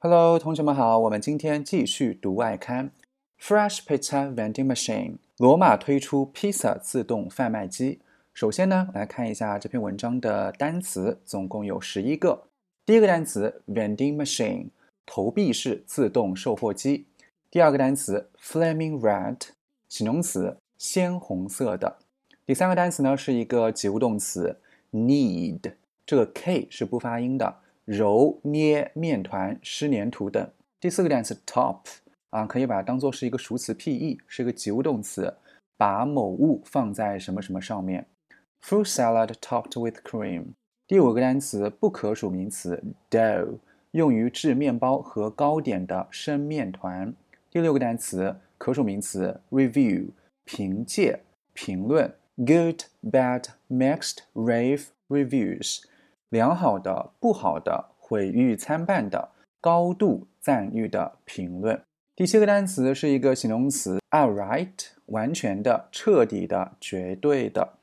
Hello，同学们好，我们今天继续读外刊。Fresh Pizza Vending Machine，罗马推出披萨自动贩卖机。首先呢，来看一下这篇文章的单词，总共有十一个。第一个单词 Vending Machine，投币式自动售货机。第二个单词 Flaming Red，形容词，鲜红色的。第三个单词呢是一个及物动词 need，这个 k 是不发音的。揉捏面团、湿黏土等。第四个单词 top 啊，可以把它当做是一个熟词 pe，是一个及物动词，把某物放在什么什么上面。Fruit salad topped with cream。第五个单词不可数名词 dough，用于制面包和糕点的生面团。第六个单词可数名词 review，凭借、评论。Good, bad, mixed, rave, reviews。良好的、不好的、毁誉参半的、高度赞誉的评论。第七个单词是一个形容词，outright，完全的、彻底的、绝对的。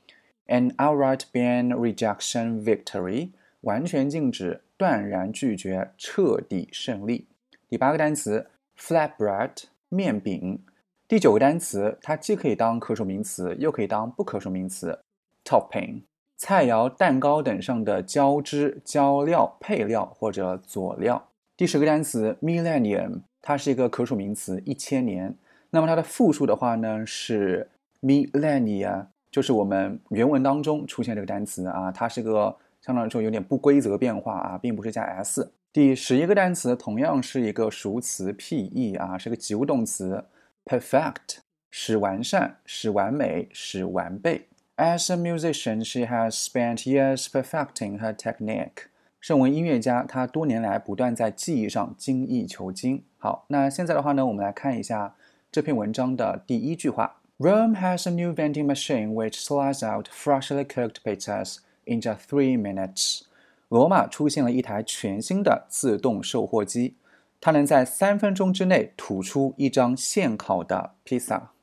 An outright ban rejection victory，完全禁止、断然拒绝、彻底胜利。第八个单词，flatbread，面饼。第九个单词，它既可以当可数名词，又可以当不可数名词，topping。菜肴、蛋糕等上的浇汁、浇料、配料或者佐料。第十个单词 millennium，它是一个可数名词，一千年。那么它的复数的话呢是 millennia，就是我们原文当中出现这个单词啊，它是个相当于说有点不规则变化啊，并不是加 s。第十一个单词同样是一个熟词 pe 啊，是个及物动词 perfect，使完善、使完美、使完备。As a musician, she has spent years perfecting her technique. 身为音乐家，她多年来不断在技艺上精益求精。好，那现在的话呢，我们来看一下这篇文章的第一句话：Rome has a new vending machine which slides out freshly cooked pizzas in just three minutes. 罗马出现了一台全新的自动售货机，它能在三分钟之内吐出一张现烤的披萨。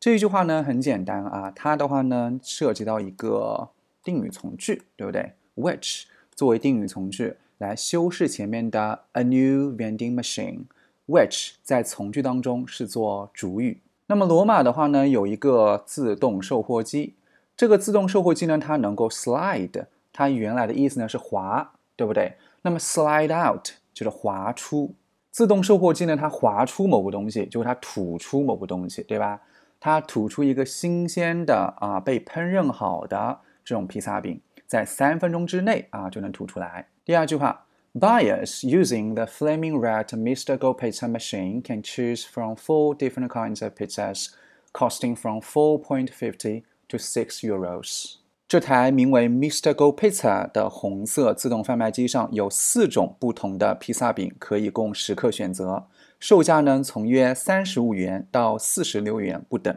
这一句话呢很简单啊，它的话呢涉及到一个定语从句，对不对？Which 作为定语从句来修饰前面的 a new vending machine，which 在从句当中是做主语。那么罗马的话呢有一个自动售货机，这个自动售货机呢它能够 slide，它原来的意思呢是滑，对不对？那么 slide out 就是滑出，自动售货机呢它滑出某个东西，就是它吐出某个东西，对吧？它吐出一个新鲜的啊，被烹饪好的这种披萨饼，在三分钟之内啊就能吐出来。第二句话，Buyers using the Flaming Red Mr. Go Pizza machine can choose from four different kinds of pizzas, costing from four point fifty to six euros。这台名为 Mr. Go Pizza 的红色自动贩卖机上有四种不同的披萨饼可以供食客选择。售价呢，从约三十五元到四十六元不等。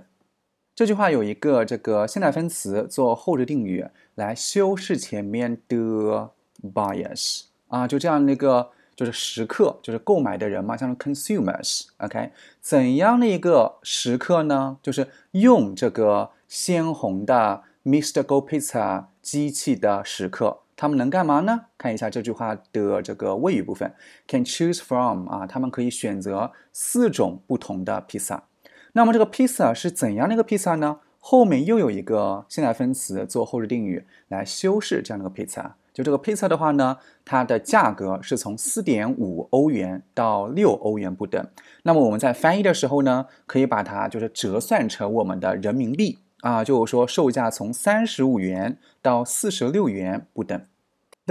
这句话有一个这个现在分词做后置定语来修饰前面的 buyers 啊，就这样那个就是食客，就是购买的人嘛，像 consumers。OK，怎样的一个食客呢？就是用这个鲜红的 Mr. Go Pizza 机器的食客。他们能干嘛呢？看一下这句话的这个谓语部分，can choose from 啊，他们可以选择四种不同的披萨。那么这个披萨是怎样的一个披萨呢？后面又有一个现在分词做后置定语来修饰这样的一个披萨。就这个披萨的话呢，它的价格是从四点五欧元到六欧元不等。那么我们在翻译的时候呢，可以把它就是折算成我们的人民币啊，就是说售价从三十五元到四十六元不等。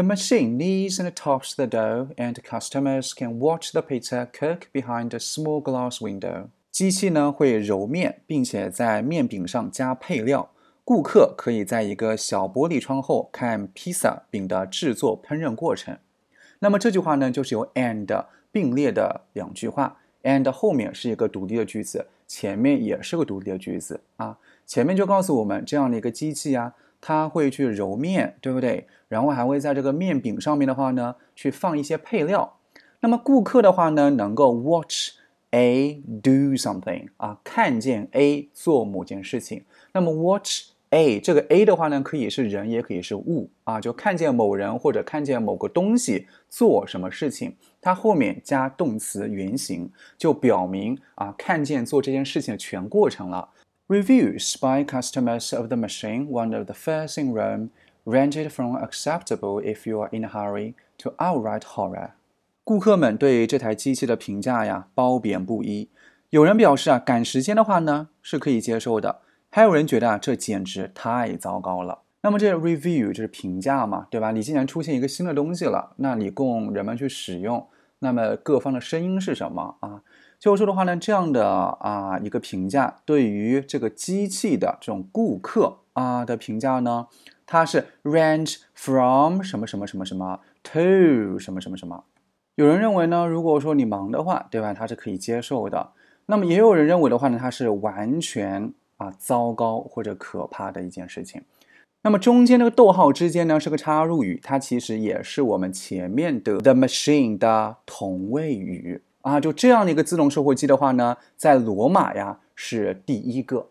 The machine kneads and tops the dough, and customers can watch the pizza cook behind a small glass window. 机器呢会揉面，并且在面饼上加配料。顾客可以在一个小玻璃窗后看披萨饼的制作烹饪过程。那么这句话呢，就是由 and 并列的两句话，and 后面是一个独立的句子，前面也是个独立的句子啊。前面就告诉我们这样的一个机器啊。他会去揉面，对不对？然后还会在这个面饼上面的话呢，去放一些配料。那么顾客的话呢，能够 watch A do something 啊，看见 A 做某件事情。那么 watch A 这个 A 的话呢，可以是人，也可以是物啊，就看见某人或者看见某个东西做什么事情，它后面加动词原形，就表明啊，看见做这件事情的全过程了。Reviews by customers of the machine, one of the first in Rome, ranged from acceptable if you are in a hurry to outright horror。顾客们对这台机器的评价呀，褒贬不一。有人表示啊，赶时间的话呢，是可以接受的。还有人觉得啊，这简直太糟糕了。那么这 review 就是评价嘛，对吧？你既然出现一个新的东西了，那你供人们去使用，那么各方的声音是什么啊？就是说的话呢，这样的啊一个评价，对于这个机器的这种顾客啊的评价呢，它是 range from 什么什么什么什么 to 什么什么什么。有人认为呢，如果说你忙的话，对吧？它是可以接受的。那么也有人认为的话呢，它是完全。啊，糟糕或者可怕的一件事情。那么中间那个逗号之间呢是个插入语，它其实也是我们前面的 the machine 的同位语啊。就这样的一个自动售货机的话呢，在罗马呀是第一个。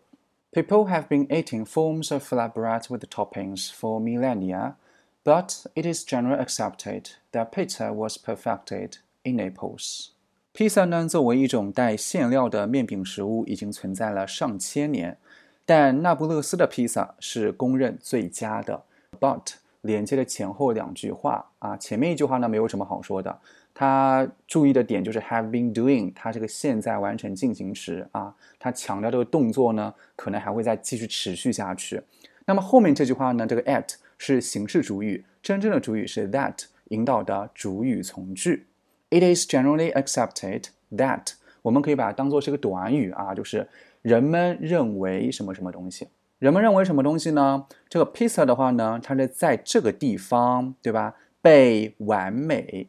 People have been eating forms of flatbread with toppings for millennia, but it is generally accepted that pizza was perfected in Naples. 披萨呢，作为一种带馅料的面饼食物，已经存在了上千年。但那不勒斯的披萨是公认最佳的。But 连接的前后两句话啊，前面一句话呢没有什么好说的。他注意的点就是 have been doing，它这个现在完成进行时啊，它强调这个动作呢，可能还会再继续持续下去。那么后面这句话呢，这个 at 是形式主语，真正的主语是 that，引导的主语从句。It is generally accepted that 我们可以把它当做是个短语啊，就是人们认为什么什么东西。人们认为什么东西呢？这个 pizza 的话呢，它是在这个地方，对吧？被完美，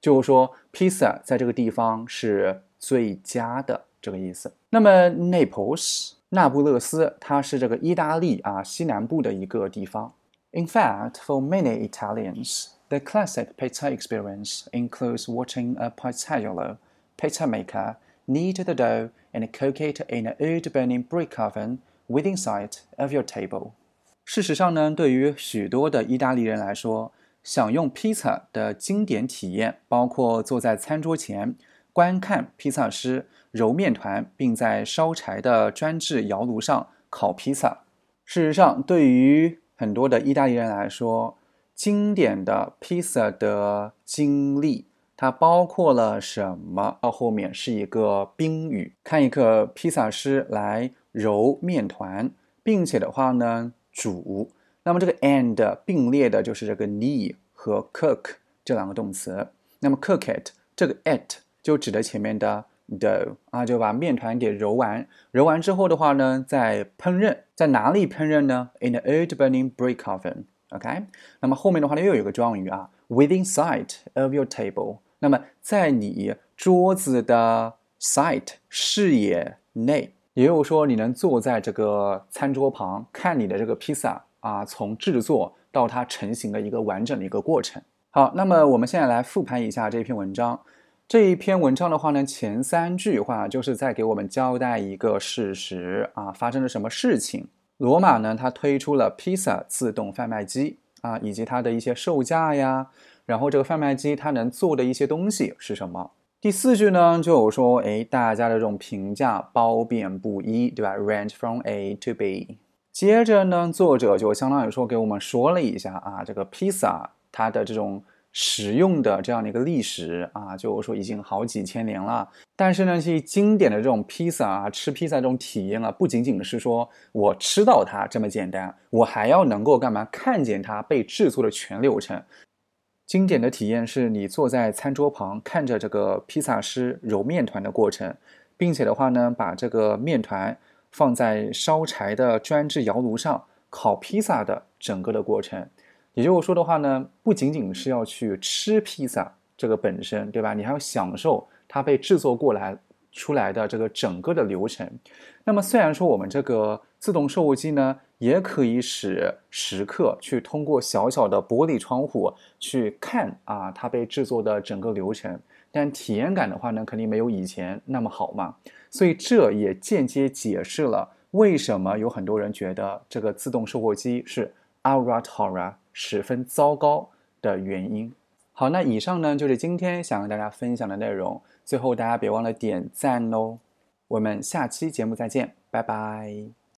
就是说 pizza 在这个地方是最佳的这个意思。那么 Naples 那不勒斯，它是这个意大利啊西南部的一个地方。In fact, for many Italians. The classic pizza experience includes watching a pizzaiolo, pizza maker, knead the dough and cook it in an wood-burning brick oven within sight of your table. 事实上呢，对于许多的意大利人来说， 享用披萨的经典体验包括坐在餐桌前观看披萨师揉面团，并在烧柴的专制窑炉上烤披萨。事实上，对于很多的意大利人来说，经典的披萨的经历，它包括了什么？到后面是一个宾语，看一个披萨师来揉面团，并且的话呢煮。那么这个 and 并列的就是这个 knead 和 cook 这两个动词。那么 cook it 这个 it 就指的前面的 dough 啊，就把面团给揉完。揉完之后的话呢，再烹饪，在哪里烹饪呢？In the old burning brick oven。OK，那么后面的话呢，又有个状语啊，within sight of your table。那么在你桌子的 sight 视野内，也就是说，你能坐在这个餐桌旁看你的这个披萨啊，从制作到它成型的一个完整的一个过程。好，那么我们现在来复盘一下这篇文章。这一篇文章的话呢，前三句话就是在给我们交代一个事实啊，发生了什么事情。罗马呢，它推出了披萨自动贩卖机啊，以及它的一些售价呀，然后这个贩卖机它能做的一些东西是什么？第四句呢，就有说，哎，大家的这种评价褒贬不一，对吧？Range from A to B。接着呢，作者就相当于说给我们说了一下啊，这个披萨它的这种。实用的这样的一个历史啊，就是说已经好几千年了。但是呢，其实经典的这种披萨啊，吃披萨这种体验啊，不仅仅是说我吃到它这么简单，我还要能够干嘛？看见它被制作的全流程。经典的体验是你坐在餐桌旁，看着这个披萨师揉面团的过程，并且的话呢，把这个面团放在烧柴的专制窑炉上烤披萨的整个的过程。也就是说的话呢，不仅仅是要去吃披萨这个本身，对吧？你还要享受它被制作过来出来的这个整个的流程。那么虽然说我们这个自动售货机呢，也可以使食客去通过小小的玻璃窗户去看啊它被制作的整个流程，但体验感的话呢，肯定没有以前那么好嘛。所以这也间接解释了为什么有很多人觉得这个自动售货机是 Aura Tora 十分糟糕的原因？好，那以上呢就是今天想跟大家分享的内容。最后大家别忘了点赞哦！我们下期节目再见，拜拜。